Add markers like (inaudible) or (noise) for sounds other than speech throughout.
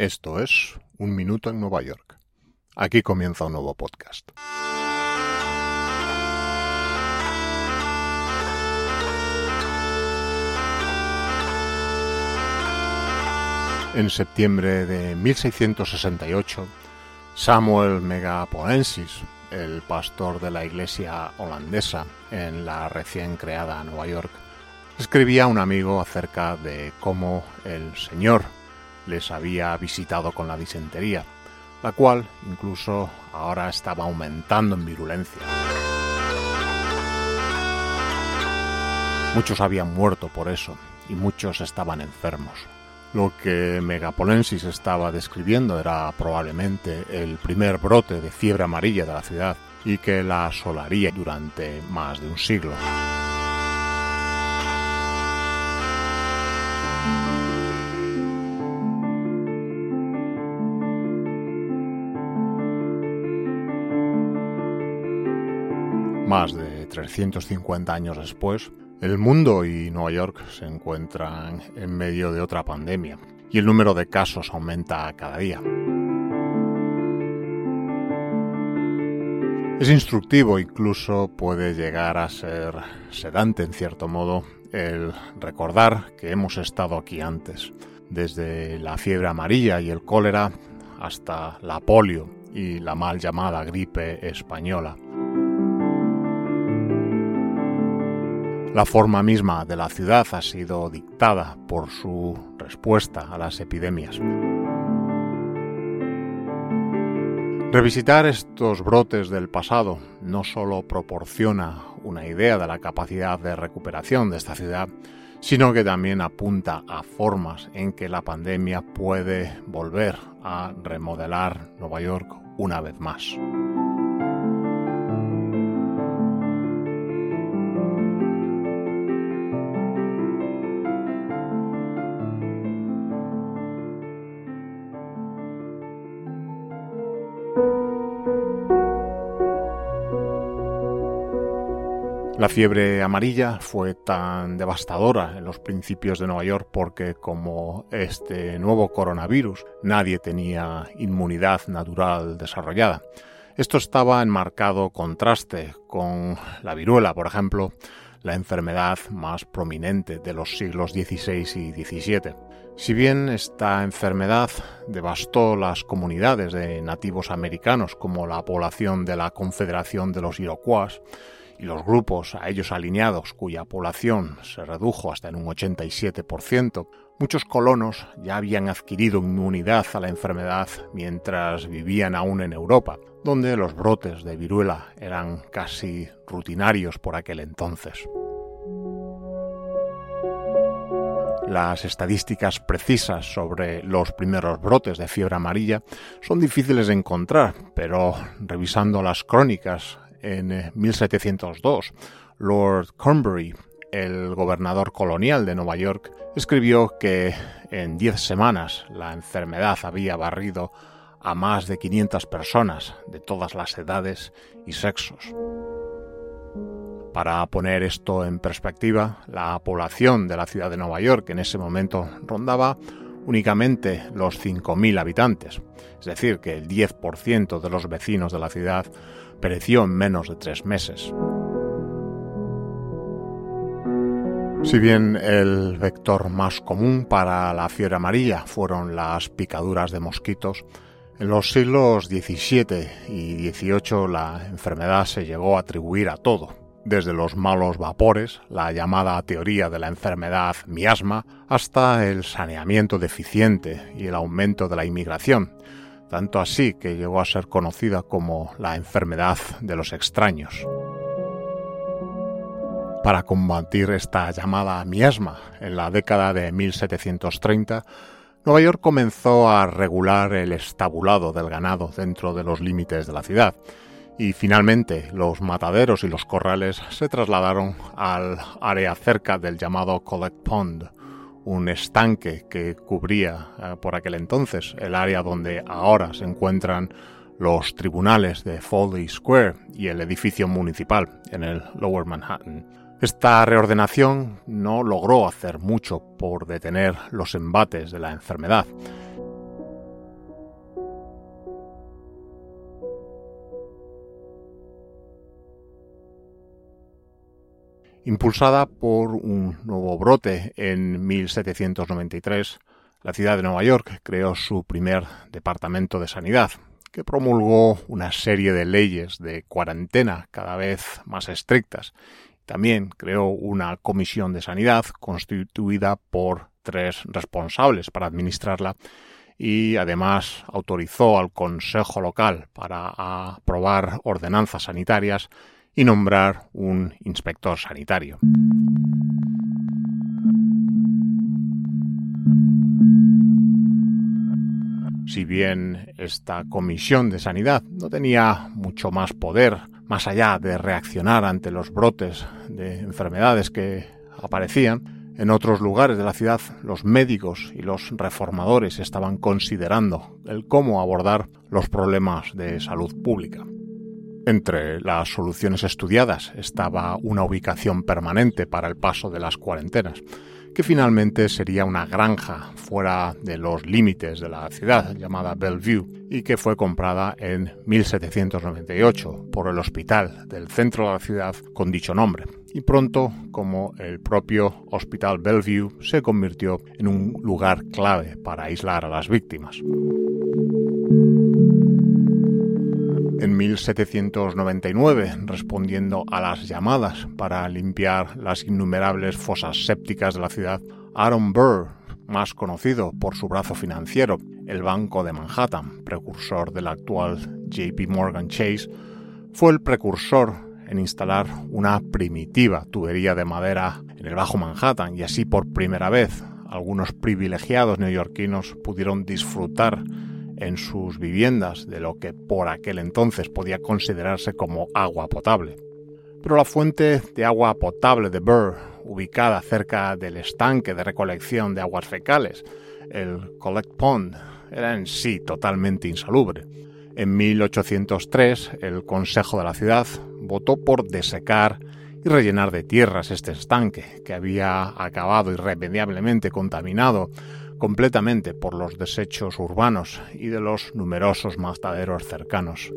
Esto es Un Minuto en Nueva York. Aquí comienza un nuevo podcast. En septiembre de 1668, Samuel Megapoensis, el pastor de la iglesia holandesa en la recién creada Nueva York, escribía a un amigo acerca de cómo el Señor les había visitado con la disentería, la cual incluso ahora estaba aumentando en virulencia. Muchos habían muerto por eso y muchos estaban enfermos. Lo que Megapolensis estaba describiendo era probablemente el primer brote de fiebre amarilla de la ciudad y que la asolaría durante más de un siglo. 350 años después, el mundo y Nueva York se encuentran en medio de otra pandemia y el número de casos aumenta cada día. Es instructivo, incluso puede llegar a ser sedante en cierto modo, el recordar que hemos estado aquí antes, desde la fiebre amarilla y el cólera hasta la polio y la mal llamada gripe española. La forma misma de la ciudad ha sido dictada por su respuesta a las epidemias. Revisitar estos brotes del pasado no solo proporciona una idea de la capacidad de recuperación de esta ciudad, sino que también apunta a formas en que la pandemia puede volver a remodelar Nueva York una vez más. La fiebre amarilla fue tan devastadora en los principios de Nueva York porque como este nuevo coronavirus nadie tenía inmunidad natural desarrollada. Esto estaba en marcado contraste con la viruela, por ejemplo, la enfermedad más prominente de los siglos XVI y XVII. Si bien esta enfermedad devastó las comunidades de nativos americanos como la población de la Confederación de los Iroquois, y los grupos a ellos alineados, cuya población se redujo hasta en un 87%, muchos colonos ya habían adquirido inmunidad a la enfermedad mientras vivían aún en Europa, donde los brotes de viruela eran casi rutinarios por aquel entonces. Las estadísticas precisas sobre los primeros brotes de fiebre amarilla son difíciles de encontrar, pero revisando las crónicas en 1702, eh, Lord Cornbury, el gobernador colonial de Nueva York, escribió que en diez semanas la enfermedad había barrido a más de 500 personas de todas las edades y sexos. Para poner esto en perspectiva, la población de la ciudad de Nueva York en ese momento rondaba únicamente los 5.000 habitantes, es decir, que el 10% de los vecinos de la ciudad pereció en menos de tres meses. Si bien el vector más común para la fiebre amarilla fueron las picaduras de mosquitos, en los siglos XVII y XVIII la enfermedad se llegó a atribuir a todo, desde los malos vapores, la llamada teoría de la enfermedad miasma, hasta el saneamiento deficiente y el aumento de la inmigración, tanto así que llegó a ser conocida como la enfermedad de los extraños. Para combatir esta llamada miasma, en la década de 1730, Nueva York comenzó a regular el estabulado del ganado dentro de los límites de la ciudad y finalmente los mataderos y los corrales se trasladaron al área cerca del llamado Collect Pond, un estanque que cubría eh, por aquel entonces el área donde ahora se encuentran los tribunales de Foley Square y el edificio municipal en el Lower Manhattan. Esta reordenación no logró hacer mucho por detener los embates de la enfermedad. Impulsada por un nuevo brote en 1793, la ciudad de Nueva York creó su primer departamento de sanidad, que promulgó una serie de leyes de cuarentena cada vez más estrictas. También creó una comisión de sanidad constituida por tres responsables para administrarla y además autorizó al Consejo local para aprobar ordenanzas sanitarias y nombrar un inspector sanitario. Si bien esta comisión de sanidad no tenía mucho más poder, más allá de reaccionar ante los brotes de enfermedades que aparecían, en otros lugares de la ciudad los médicos y los reformadores estaban considerando el cómo abordar los problemas de salud pública. Entre las soluciones estudiadas estaba una ubicación permanente para el paso de las cuarentenas, que finalmente sería una granja fuera de los límites de la ciudad llamada Bellevue y que fue comprada en 1798 por el hospital del centro de la ciudad con dicho nombre. Y pronto, como el propio Hospital Bellevue se convirtió en un lugar clave para aislar a las víctimas. En 1799, respondiendo a las llamadas para limpiar las innumerables fosas sépticas de la ciudad, Aaron Burr, más conocido por su brazo financiero, el Banco de Manhattan, precursor del actual JP Morgan Chase, fue el precursor en instalar una primitiva tubería de madera en el Bajo Manhattan y así por primera vez algunos privilegiados neoyorquinos pudieron disfrutar en sus viviendas de lo que por aquel entonces podía considerarse como agua potable. Pero la fuente de agua potable de Burr, ubicada cerca del estanque de recolección de aguas fecales, el Collect Pond, era en sí totalmente insalubre. En 1803, el Consejo de la ciudad votó por desecar y rellenar de tierras este estanque, que había acabado irremediablemente contaminado completamente por los desechos urbanos y de los numerosos mataderos cercanos.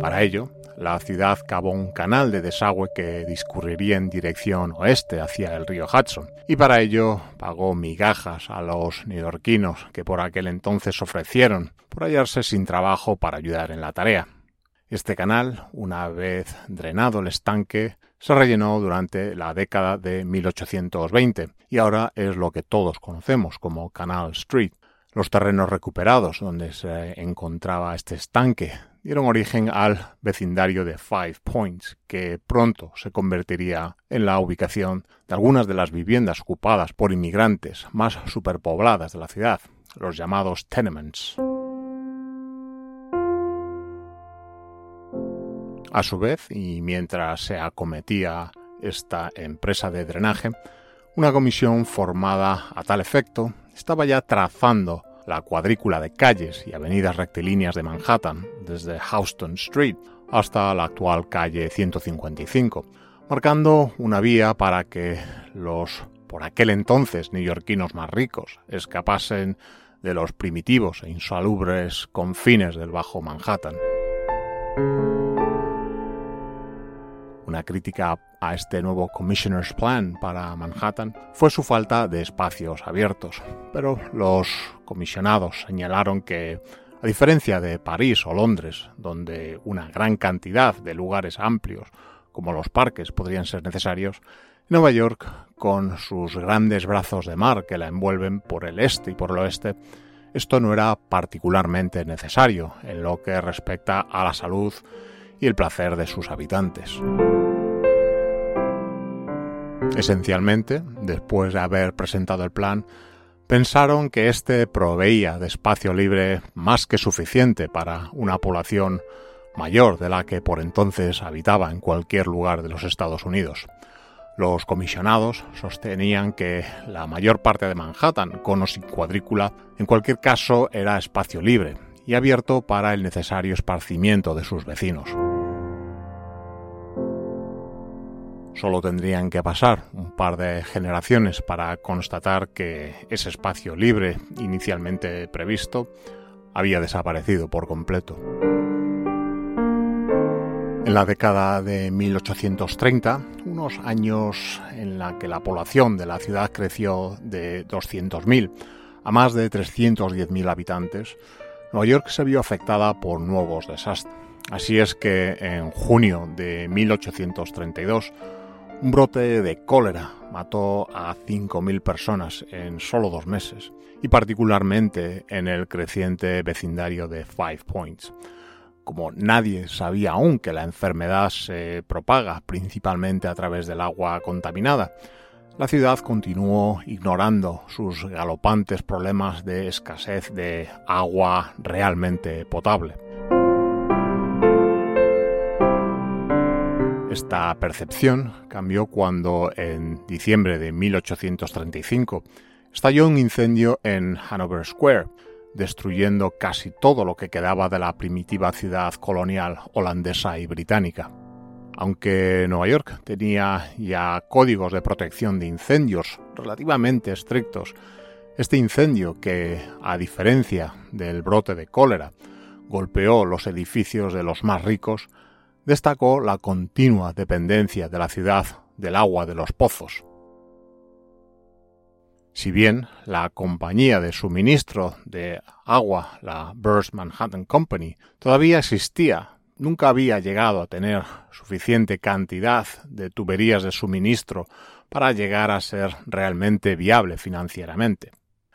Para ello, la ciudad cavó un canal de desagüe que discurriría en dirección oeste hacia el río Hudson, y para ello pagó migajas a los neoyorquinos que por aquel entonces ofrecieron por hallarse sin trabajo para ayudar en la tarea. Este canal, una vez drenado el estanque, se rellenó durante la década de 1820 y ahora es lo que todos conocemos como Canal Street. Los terrenos recuperados donde se encontraba este estanque dieron origen al vecindario de Five Points, que pronto se convertiría en la ubicación de algunas de las viviendas ocupadas por inmigrantes más superpobladas de la ciudad, los llamados tenements. A su vez, y mientras se acometía esta empresa de drenaje, una comisión formada a tal efecto estaba ya trazando la cuadrícula de calles y avenidas rectilíneas de Manhattan, desde Houston Street hasta la actual calle 155, marcando una vía para que los por aquel entonces neoyorquinos más ricos escapasen de los primitivos e insalubres confines del Bajo Manhattan. Una crítica a este nuevo Commissioner's Plan para Manhattan fue su falta de espacios abiertos, pero los comisionados señalaron que, a diferencia de París o Londres, donde una gran cantidad de lugares amplios como los parques podrían ser necesarios, Nueva York, con sus grandes brazos de mar que la envuelven por el este y por el oeste, esto no era particularmente necesario en lo que respecta a la salud y el placer de sus habitantes. Esencialmente, después de haber presentado el plan, pensaron que éste proveía de espacio libre más que suficiente para una población mayor de la que por entonces habitaba en cualquier lugar de los Estados Unidos. Los comisionados sostenían que la mayor parte de Manhattan, con o sin cuadrícula, en cualquier caso era espacio libre y abierto para el necesario esparcimiento de sus vecinos. Solo tendrían que pasar un par de generaciones para constatar que ese espacio libre inicialmente previsto había desaparecido por completo. En la década de 1830, unos años en la que la población de la ciudad creció de 200.000 a más de 310.000 habitantes, Nueva York se vio afectada por nuevos desastres. Así es que en junio de 1832, un brote de cólera mató a 5.000 personas en solo dos meses, y particularmente en el creciente vecindario de Five Points. Como nadie sabía aún que la enfermedad se propaga principalmente a través del agua contaminada, la ciudad continuó ignorando sus galopantes problemas de escasez de agua realmente potable. Esta percepción cambió cuando en diciembre de 1835 estalló un incendio en Hanover Square, destruyendo casi todo lo que quedaba de la primitiva ciudad colonial holandesa y británica. Aunque Nueva York tenía ya códigos de protección de incendios relativamente estrictos, este incendio que, a diferencia del brote de cólera, golpeó los edificios de los más ricos, destacó la continua dependencia de la ciudad del agua de los pozos. Si bien la compañía de suministro de agua, la Burst Manhattan Company, todavía existía, nunca había llegado a tener suficiente cantidad de tuberías de suministro para llegar a ser realmente viable financieramente.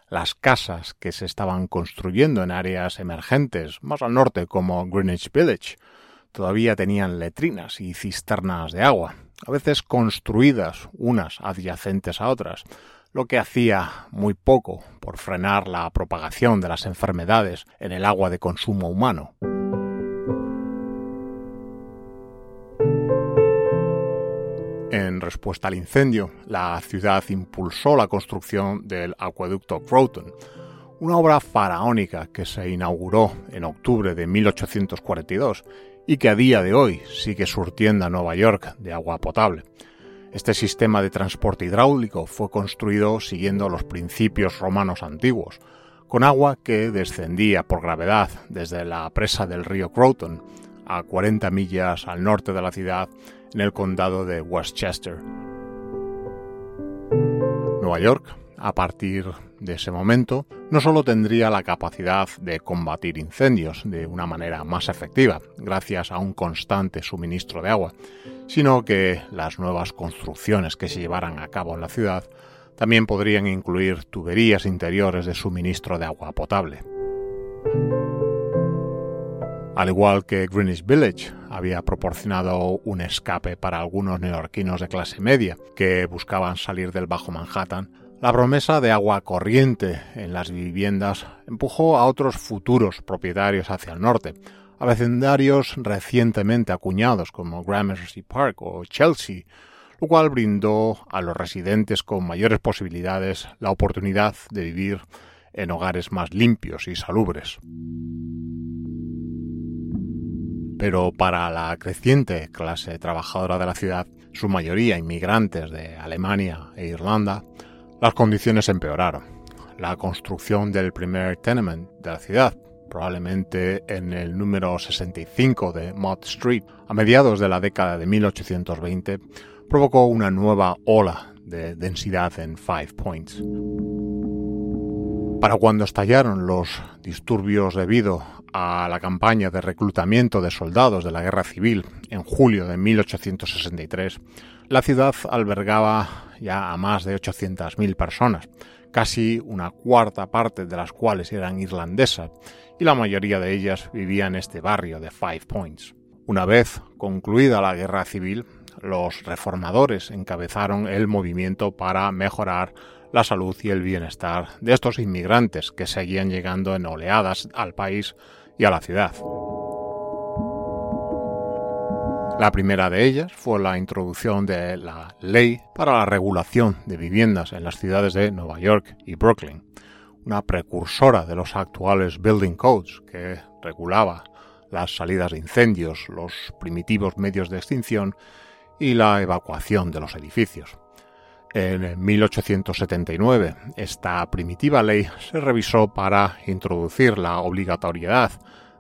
Las casas que se estaban construyendo en áreas emergentes más al norte como Greenwich Village todavía tenían letrinas y cisternas de agua, a veces construidas unas adyacentes a otras, lo que hacía muy poco por frenar la propagación de las enfermedades en el agua de consumo humano. En respuesta al incendio, la ciudad impulsó la construcción del acueducto Groton, una obra faraónica que se inauguró en octubre de 1842 y que a día de hoy sigue surtiendo a Nueva York de agua potable. Este sistema de transporte hidráulico fue construido siguiendo los principios romanos antiguos, con agua que descendía por gravedad desde la presa del río Croton a 40 millas al norte de la ciudad en el condado de Westchester. Nueva York a partir de ese momento, no solo tendría la capacidad de combatir incendios de una manera más efectiva, gracias a un constante suministro de agua, sino que las nuevas construcciones que se llevaran a cabo en la ciudad también podrían incluir tuberías interiores de suministro de agua potable. Al igual que Greenwich Village había proporcionado un escape para algunos neoyorquinos de clase media que buscaban salir del Bajo Manhattan, la promesa de agua corriente en las viviendas empujó a otros futuros propietarios hacia el norte, a vecindarios recientemente acuñados como Gramercy Park o Chelsea, lo cual brindó a los residentes con mayores posibilidades la oportunidad de vivir en hogares más limpios y salubres. Pero para la creciente clase trabajadora de la ciudad, su mayoría inmigrantes de Alemania e Irlanda, las condiciones empeoraron. La construcción del primer tenement de la ciudad, probablemente en el número 65 de Mott Street, a mediados de la década de 1820, provocó una nueva ola de densidad en Five Points. Para cuando estallaron los disturbios debido a la campaña de reclutamiento de soldados de la Guerra Civil en julio de 1863, la ciudad albergaba ya a más de 800.000 personas, casi una cuarta parte de las cuales eran irlandesas, y la mayoría de ellas vivían en este barrio de Five Points. Una vez concluida la guerra civil, los reformadores encabezaron el movimiento para mejorar la salud y el bienestar de estos inmigrantes que seguían llegando en oleadas al país y a la ciudad. La primera de ellas fue la introducción de la Ley para la Regulación de Viviendas en las ciudades de Nueva York y Brooklyn, una precursora de los actuales Building Codes que regulaba las salidas de incendios, los primitivos medios de extinción y la evacuación de los edificios. En 1879, esta primitiva ley se revisó para introducir la obligatoriedad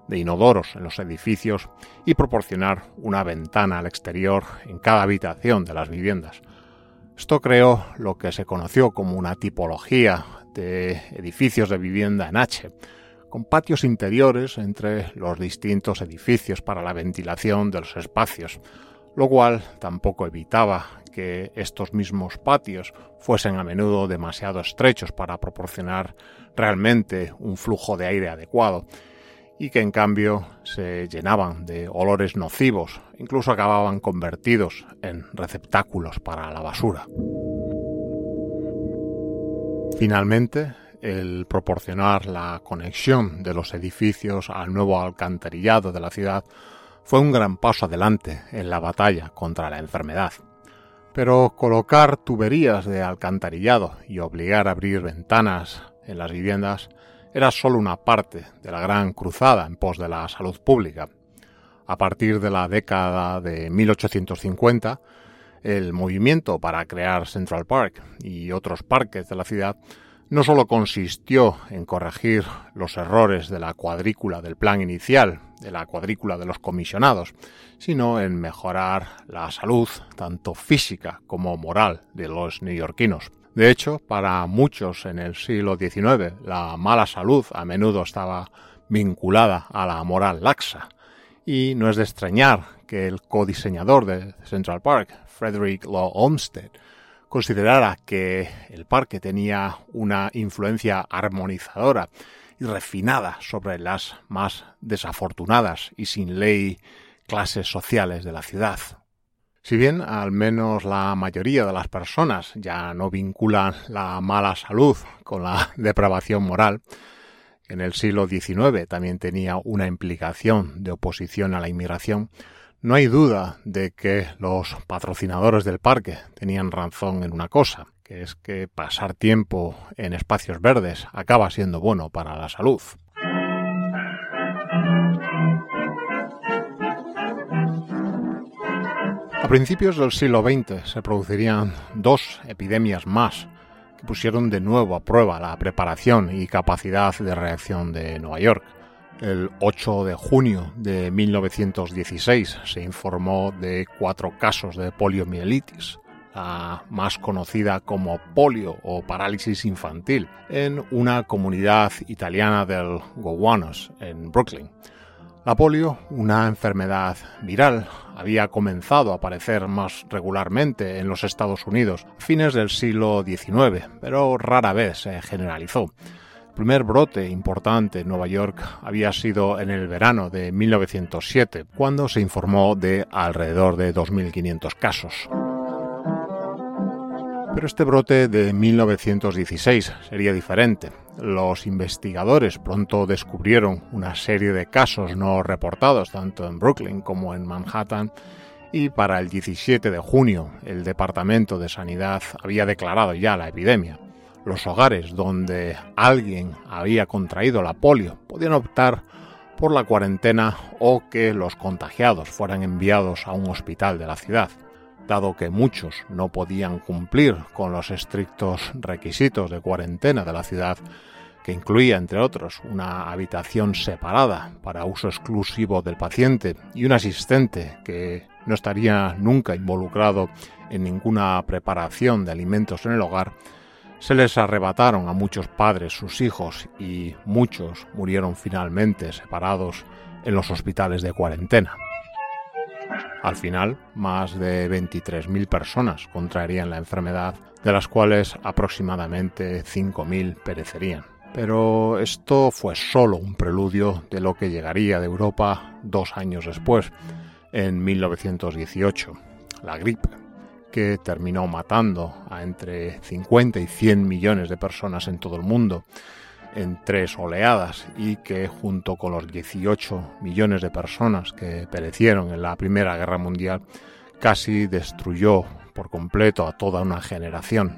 de inodoros en los edificios y proporcionar una ventana al exterior en cada habitación de las viviendas. Esto creó lo que se conoció como una tipología de edificios de vivienda en H, con patios interiores entre los distintos edificios para la ventilación de los espacios, lo cual tampoco evitaba que estos mismos patios fuesen a menudo demasiado estrechos para proporcionar realmente un flujo de aire adecuado y que en cambio se llenaban de olores nocivos, incluso acababan convertidos en receptáculos para la basura. Finalmente, el proporcionar la conexión de los edificios al nuevo alcantarillado de la ciudad fue un gran paso adelante en la batalla contra la enfermedad. Pero colocar tuberías de alcantarillado y obligar a abrir ventanas en las viviendas era solo una parte de la gran cruzada en pos de la salud pública. A partir de la década de 1850, el movimiento para crear Central Park y otros parques de la ciudad no solo consistió en corregir los errores de la cuadrícula del plan inicial, de la cuadrícula de los comisionados, sino en mejorar la salud, tanto física como moral, de los neoyorquinos. De hecho, para muchos en el siglo XIX, la mala salud a menudo estaba vinculada a la moral laxa, y no es de extrañar que el codiseñador de Central Park, Frederick Law Olmsted, considerara que el parque tenía una influencia armonizadora y refinada sobre las más desafortunadas y sin ley clases sociales de la ciudad. Si bien al menos la mayoría de las personas ya no vinculan la mala salud con la (laughs) depravación moral, en el siglo XIX también tenía una implicación de oposición a la inmigración, no hay duda de que los patrocinadores del parque tenían razón en una cosa, que es que pasar tiempo en espacios verdes acaba siendo bueno para la salud. A principios del siglo XX se producirían dos epidemias más que pusieron de nuevo a prueba la preparación y capacidad de reacción de Nueva York. El 8 de junio de 1916 se informó de cuatro casos de poliomielitis, la más conocida como polio o parálisis infantil, en una comunidad italiana del Gowanus, en Brooklyn. La polio, una enfermedad viral, había comenzado a aparecer más regularmente en los Estados Unidos a fines del siglo XIX, pero rara vez se generalizó. El primer brote importante en Nueva York había sido en el verano de 1907, cuando se informó de alrededor de 2.500 casos. Pero este brote de 1916 sería diferente. Los investigadores pronto descubrieron una serie de casos no reportados tanto en Brooklyn como en Manhattan y para el 17 de junio el Departamento de Sanidad había declarado ya la epidemia. Los hogares donde alguien había contraído la polio podían optar por la cuarentena o que los contagiados fueran enviados a un hospital de la ciudad dado que muchos no podían cumplir con los estrictos requisitos de cuarentena de la ciudad, que incluía, entre otros, una habitación separada para uso exclusivo del paciente y un asistente que no estaría nunca involucrado en ninguna preparación de alimentos en el hogar, se les arrebataron a muchos padres sus hijos y muchos murieron finalmente separados en los hospitales de cuarentena. Al final, más de 23.000 personas contraerían la enfermedad, de las cuales aproximadamente 5.000 perecerían. Pero esto fue solo un preludio de lo que llegaría de Europa dos años después, en 1918. la gripe, que terminó matando a entre 50 y 100 millones de personas en todo el mundo en tres oleadas y que junto con los 18 millones de personas que perecieron en la Primera Guerra Mundial casi destruyó por completo a toda una generación.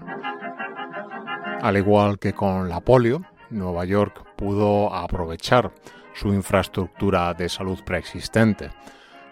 Al igual que con la polio, Nueva York pudo aprovechar su infraestructura de salud preexistente.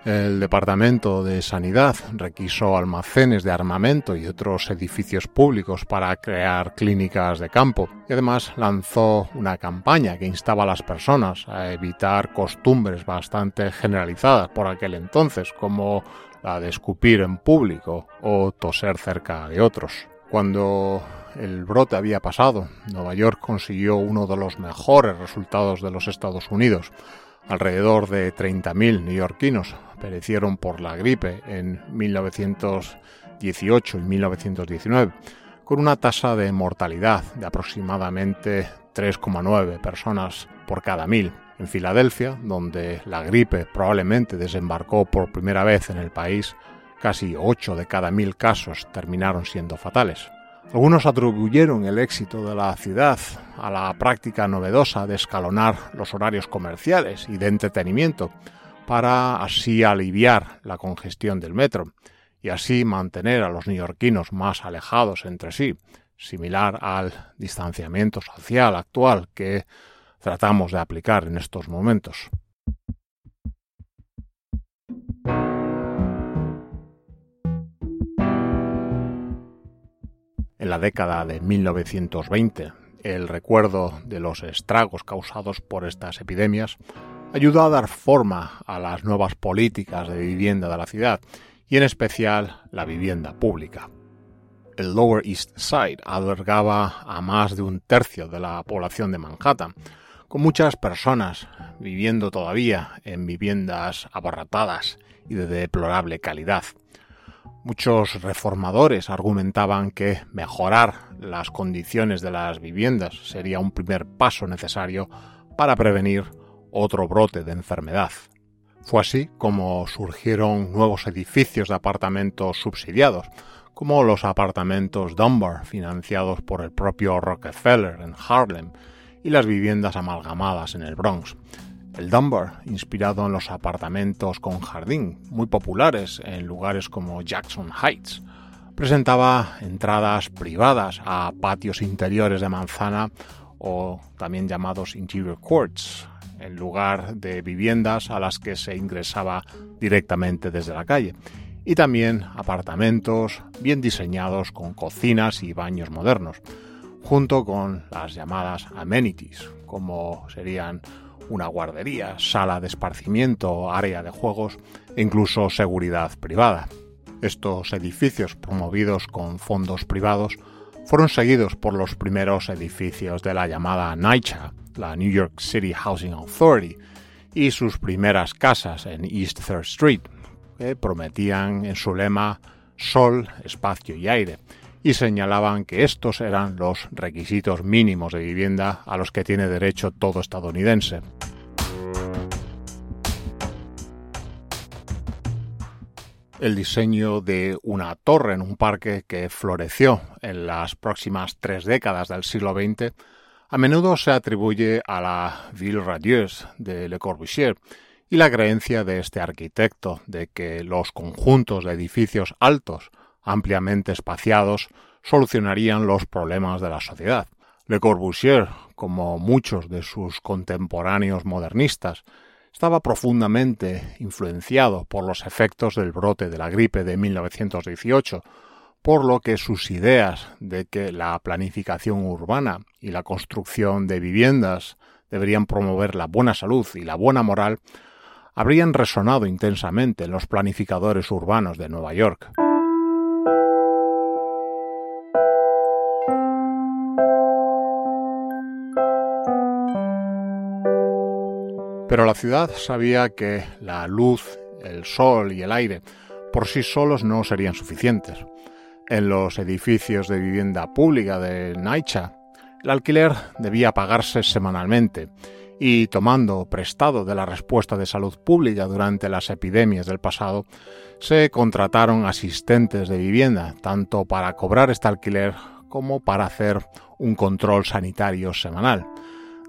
El Departamento de Sanidad requisó almacenes de armamento y otros edificios públicos para crear clínicas de campo y además lanzó una campaña que instaba a las personas a evitar costumbres bastante generalizadas por aquel entonces, como la de escupir en público o toser cerca de otros. Cuando el brote había pasado, Nueva York consiguió uno de los mejores resultados de los Estados Unidos. Alrededor de 30.000 neoyorquinos perecieron por la gripe en 1918 y 1919, con una tasa de mortalidad de aproximadamente 3,9 personas por cada mil. En Filadelfia, donde la gripe probablemente desembarcó por primera vez en el país, casi 8 de cada mil casos terminaron siendo fatales. Algunos atribuyeron el éxito de la ciudad a la práctica novedosa de escalonar los horarios comerciales y de entretenimiento para así aliviar la congestión del metro y así mantener a los neoyorquinos más alejados entre sí, similar al distanciamiento social actual que tratamos de aplicar en estos momentos. En la década de 1920, el recuerdo de los estragos causados por estas epidemias ayudó a dar forma a las nuevas políticas de vivienda de la ciudad y en especial la vivienda pública. El Lower East Side albergaba a más de un tercio de la población de Manhattan, con muchas personas viviendo todavía en viviendas abarratadas y de deplorable calidad. Muchos reformadores argumentaban que mejorar las condiciones de las viviendas sería un primer paso necesario para prevenir otro brote de enfermedad. Fue así como surgieron nuevos edificios de apartamentos subsidiados, como los apartamentos Dunbar, financiados por el propio Rockefeller en Harlem, y las viviendas amalgamadas en el Bronx. El Dunbar, inspirado en los apartamentos con jardín, muy populares en lugares como Jackson Heights, presentaba entradas privadas a patios interiores de manzana o también llamados interior courts, en lugar de viviendas a las que se ingresaba directamente desde la calle, y también apartamentos bien diseñados con cocinas y baños modernos, junto con las llamadas amenities, como serían una guardería, sala de esparcimiento, área de juegos e incluso seguridad privada. Estos edificios promovidos con fondos privados fueron seguidos por los primeros edificios de la llamada NYCHA, la New York City Housing Authority, y sus primeras casas en East Third Street, que prometían en su lema sol, espacio y aire, y señalaban que estos eran los requisitos mínimos de vivienda a los que tiene derecho todo estadounidense. El diseño de una torre en un parque que floreció en las próximas tres décadas del siglo XX a menudo se atribuye a la Ville radieuse de Le Corbusier y la creencia de este arquitecto de que los conjuntos de edificios altos ampliamente espaciados solucionarían los problemas de la sociedad. Le Corbusier, como muchos de sus contemporáneos modernistas, estaba profundamente influenciado por los efectos del brote de la gripe de 1918, por lo que sus ideas de que la planificación urbana y la construcción de viviendas deberían promover la buena salud y la buena moral habrían resonado intensamente en los planificadores urbanos de Nueva York. Pero la ciudad sabía que la luz, el sol y el aire por sí solos no serían suficientes. En los edificios de vivienda pública de Naicha, el alquiler debía pagarse semanalmente y tomando prestado de la respuesta de salud pública durante las epidemias del pasado, se contrataron asistentes de vivienda, tanto para cobrar este alquiler como para hacer un control sanitario semanal.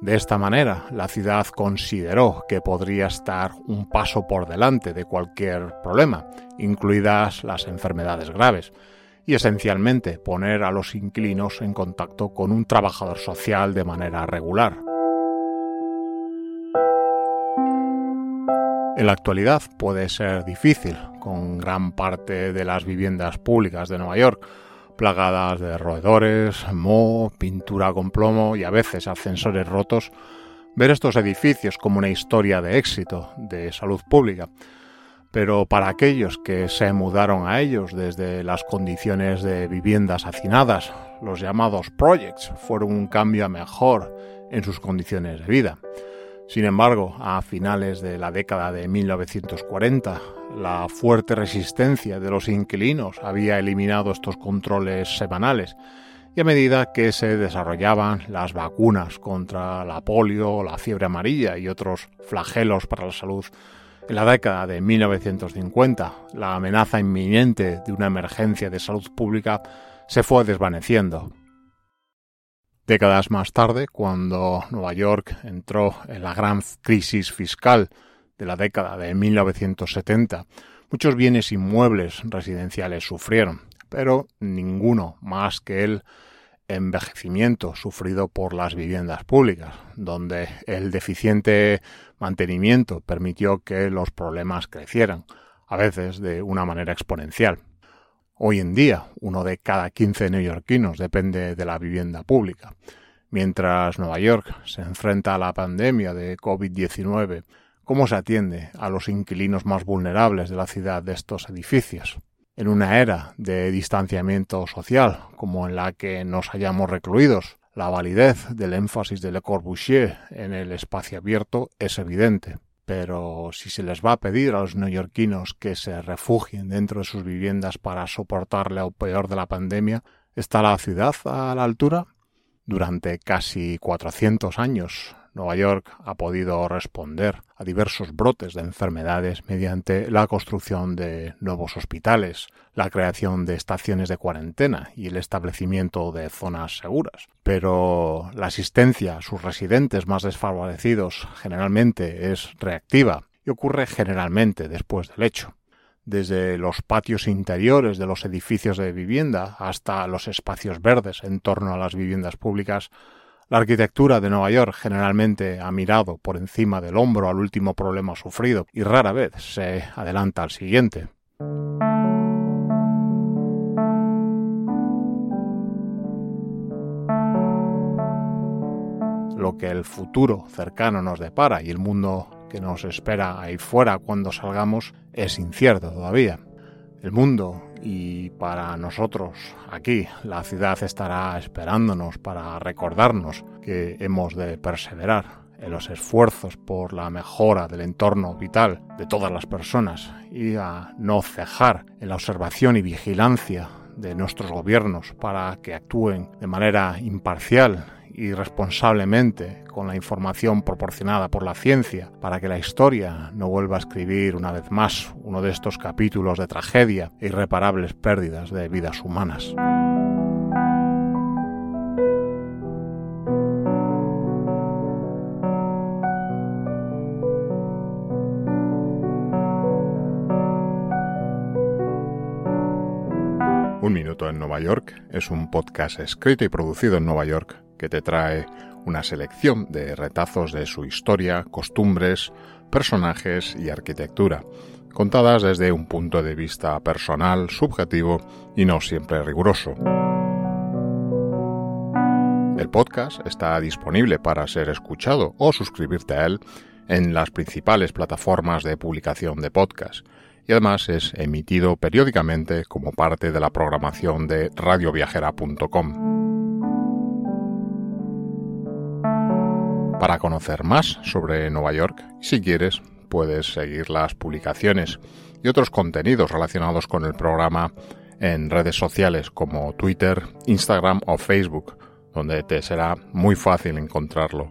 De esta manera, la ciudad consideró que podría estar un paso por delante de cualquier problema, incluidas las enfermedades graves, y esencialmente poner a los inquilinos en contacto con un trabajador social de manera regular. En la actualidad puede ser difícil, con gran parte de las viviendas públicas de Nueva York plagadas de roedores, moho, pintura con plomo y a veces ascensores rotos, ver estos edificios como una historia de éxito, de salud pública. Pero para aquellos que se mudaron a ellos desde las condiciones de viviendas hacinadas, los llamados projects fueron un cambio a mejor en sus condiciones de vida. Sin embargo, a finales de la década de 1940, la fuerte resistencia de los inquilinos había eliminado estos controles semanales y a medida que se desarrollaban las vacunas contra la polio, la fiebre amarilla y otros flagelos para la salud, en la década de 1950 la amenaza inminente de una emergencia de salud pública se fue desvaneciendo. Décadas más tarde, cuando Nueva York entró en la gran crisis fiscal de la década de 1970, muchos bienes inmuebles residenciales sufrieron, pero ninguno más que el envejecimiento sufrido por las viviendas públicas, donde el deficiente mantenimiento permitió que los problemas crecieran, a veces de una manera exponencial. Hoy en día, uno de cada 15 neoyorquinos depende de la vivienda pública. Mientras Nueva York se enfrenta a la pandemia de COVID-19, ¿cómo se atiende a los inquilinos más vulnerables de la ciudad de estos edificios? En una era de distanciamiento social, como en la que nos hallamos recluidos, la validez del énfasis de Le Corbusier en el espacio abierto es evidente pero si se les va a pedir a los neoyorquinos que se refugien dentro de sus viviendas para soportar lo peor de la pandemia, ¿está la ciudad a la altura? Durante casi 400 años, Nueva York ha podido responder a diversos brotes de enfermedades mediante la construcción de nuevos hospitales, la creación de estaciones de cuarentena y el establecimiento de zonas seguras. Pero la asistencia a sus residentes más desfavorecidos generalmente es reactiva y ocurre generalmente después del hecho desde los patios interiores de los edificios de vivienda hasta los espacios verdes en torno a las viviendas públicas, la arquitectura de Nueva York generalmente ha mirado por encima del hombro al último problema sufrido y rara vez se adelanta al siguiente. Lo que el futuro cercano nos depara y el mundo que nos espera ahí fuera cuando salgamos es incierto todavía. El mundo y para nosotros aquí la ciudad estará esperándonos para recordarnos que hemos de perseverar en los esfuerzos por la mejora del entorno vital de todas las personas y a no cejar en la observación y vigilancia de nuestros gobiernos para que actúen de manera imparcial y responsablemente con la información proporcionada por la ciencia para que la historia no vuelva a escribir una vez más uno de estos capítulos de tragedia e irreparables pérdidas de vidas humanas. Un Minuto en Nueva York es un podcast escrito y producido en Nueva York que te trae una selección de retazos de su historia, costumbres, personajes y arquitectura, contadas desde un punto de vista personal, subjetivo y no siempre riguroso. El podcast está disponible para ser escuchado o suscribirte a él en las principales plataformas de publicación de podcast y además es emitido periódicamente como parte de la programación de radioviajera.com. Para conocer más sobre Nueva York, si quieres, puedes seguir las publicaciones y otros contenidos relacionados con el programa en redes sociales como Twitter, Instagram o Facebook, donde te será muy fácil encontrarlo.